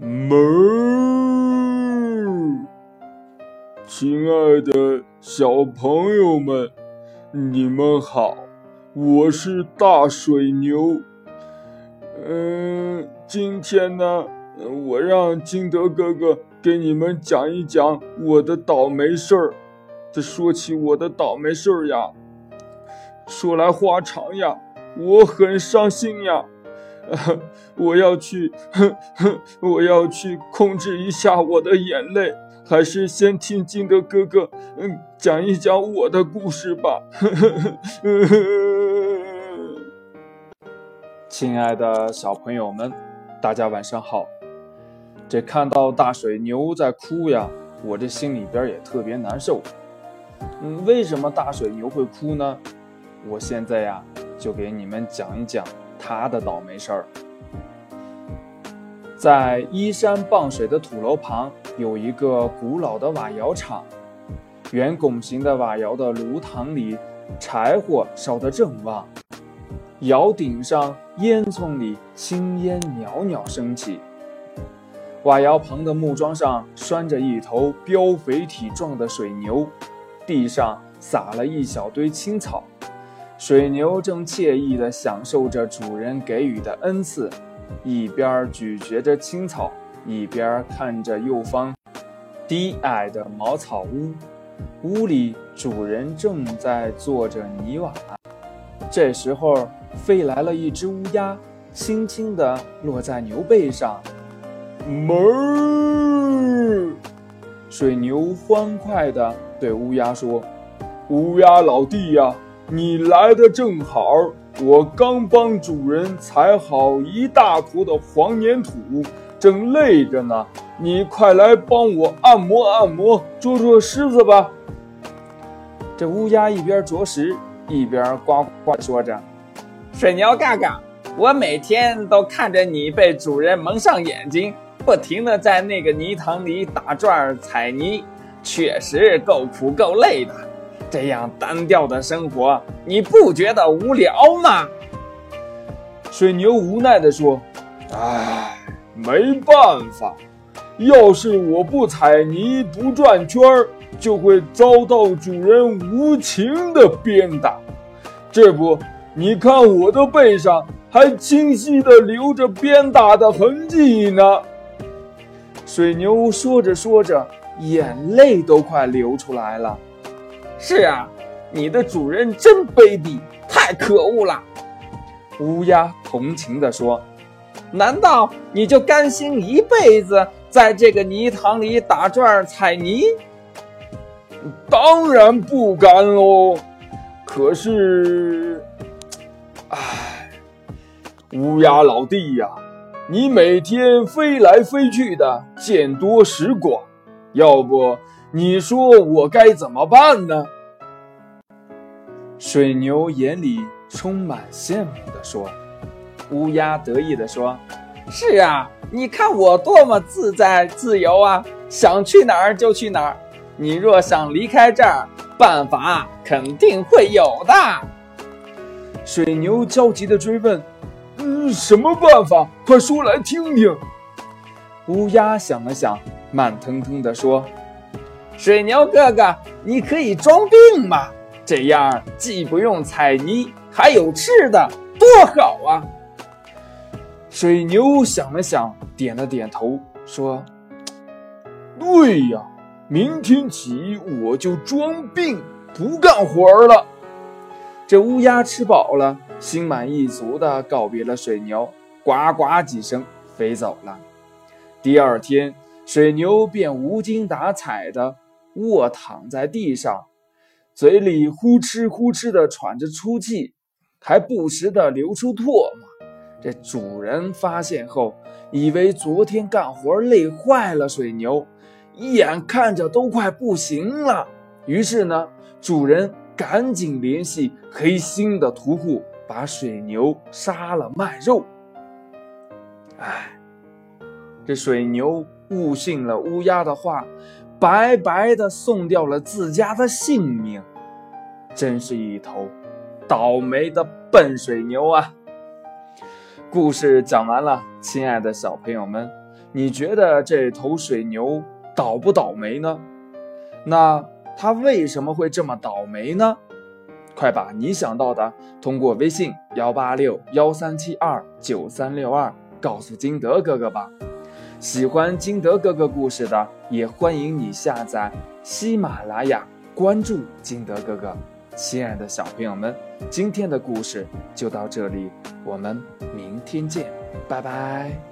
哞！亲爱的小朋友们，你们好，我是大水牛。嗯，今天呢，我让金德哥哥给你们讲一讲我的倒霉事儿。这说起我的倒霉事儿呀，说来话长呀，我很伤心呀。我要去，哼哼我要去控制一下我的眼泪。还是先听金德哥哥，嗯，讲一讲我的故事吧。亲爱的小朋友们，大家晚上好。这看到大水牛在哭呀，我这心里边也特别难受。嗯，为什么大水牛会哭呢？我现在呀，就给你们讲一讲。他的倒霉事儿，在依山傍水的土楼旁有一个古老的瓦窑厂，圆拱形的瓦窑的炉膛里柴火烧得正旺，窑顶上烟囱里青烟袅袅升起。瓦窑旁的木桩上拴着一头膘肥体壮的水牛，地上撒了一小堆青草。水牛正惬意地享受着主人给予的恩赐，一边咀嚼着青草，一边看着右方低矮的茅草屋。屋里主人正在做着泥瓦。这时候，飞来了一只乌鸦，轻轻地落在牛背上。哞！水牛欢快地对乌鸦说：“乌鸦老弟呀！”你来的正好，我刚帮主人踩好一大坨的黄粘土，正累着呢。你快来帮我按摩按摩，捉捉虱子吧。这乌鸦一边啄食，一边呱呱说着：“水牛哥哥，我每天都看着你被主人蒙上眼睛，不停地在那个泥塘里打转踩泥，确实够苦够累的。”这样单调的生活，你不觉得无聊吗？水牛无奈地说：“唉，没办法，要是我不踩泥不转圈儿，就会遭到主人无情的鞭打。这不，你看我的背上还清晰地留着鞭打的痕迹呢。”水牛说着说着，眼泪都快流出来了。是啊，你的主人真卑鄙，太可恶了。乌鸦同情地说：“难道你就甘心一辈子在这个泥塘里打转踩泥？”当然不甘喽。可是，唉，乌鸦老弟呀，你每天飞来飞去的，见多识广，要不？你说我该怎么办呢？水牛眼里充满羡慕地说。乌鸦得意地说：“是啊，你看我多么自在自由啊，想去哪儿就去哪儿。你若想离开这儿，办法肯定会有的。”水牛焦急地追问：“嗯，什么办法？快说来听听。”乌鸦想了想，慢腾腾地说。水牛哥哥，你可以装病吗？这样既不用踩泥，还有吃的，多好啊！水牛想了想，点了点头，说：“对呀，明天起我就装病，不干活了。”这乌鸦吃饱了，心满意足地告别了水牛，呱呱几声飞走了。第二天，水牛便无精打采的。卧躺在地上，嘴里呼哧呼哧地喘着粗气，还不时地流出唾沫。这主人发现后，以为昨天干活累坏了水牛，一眼看着都快不行了。于是呢，主人赶紧联系黑心的屠户，把水牛杀了卖肉。哎，这水牛误信了乌鸦的话。白白的送掉了自家的性命，真是一头倒霉的笨水牛啊！故事讲完了，亲爱的小朋友们，你觉得这头水牛倒不倒霉呢？那它为什么会这么倒霉呢？快把你想到的通过微信幺八六幺三七二九三六二告诉金德哥哥吧。喜欢金德哥哥故事的，也欢迎你下载喜马拉雅，关注金德哥哥。亲爱的小朋友们，今天的故事就到这里，我们明天见，拜拜。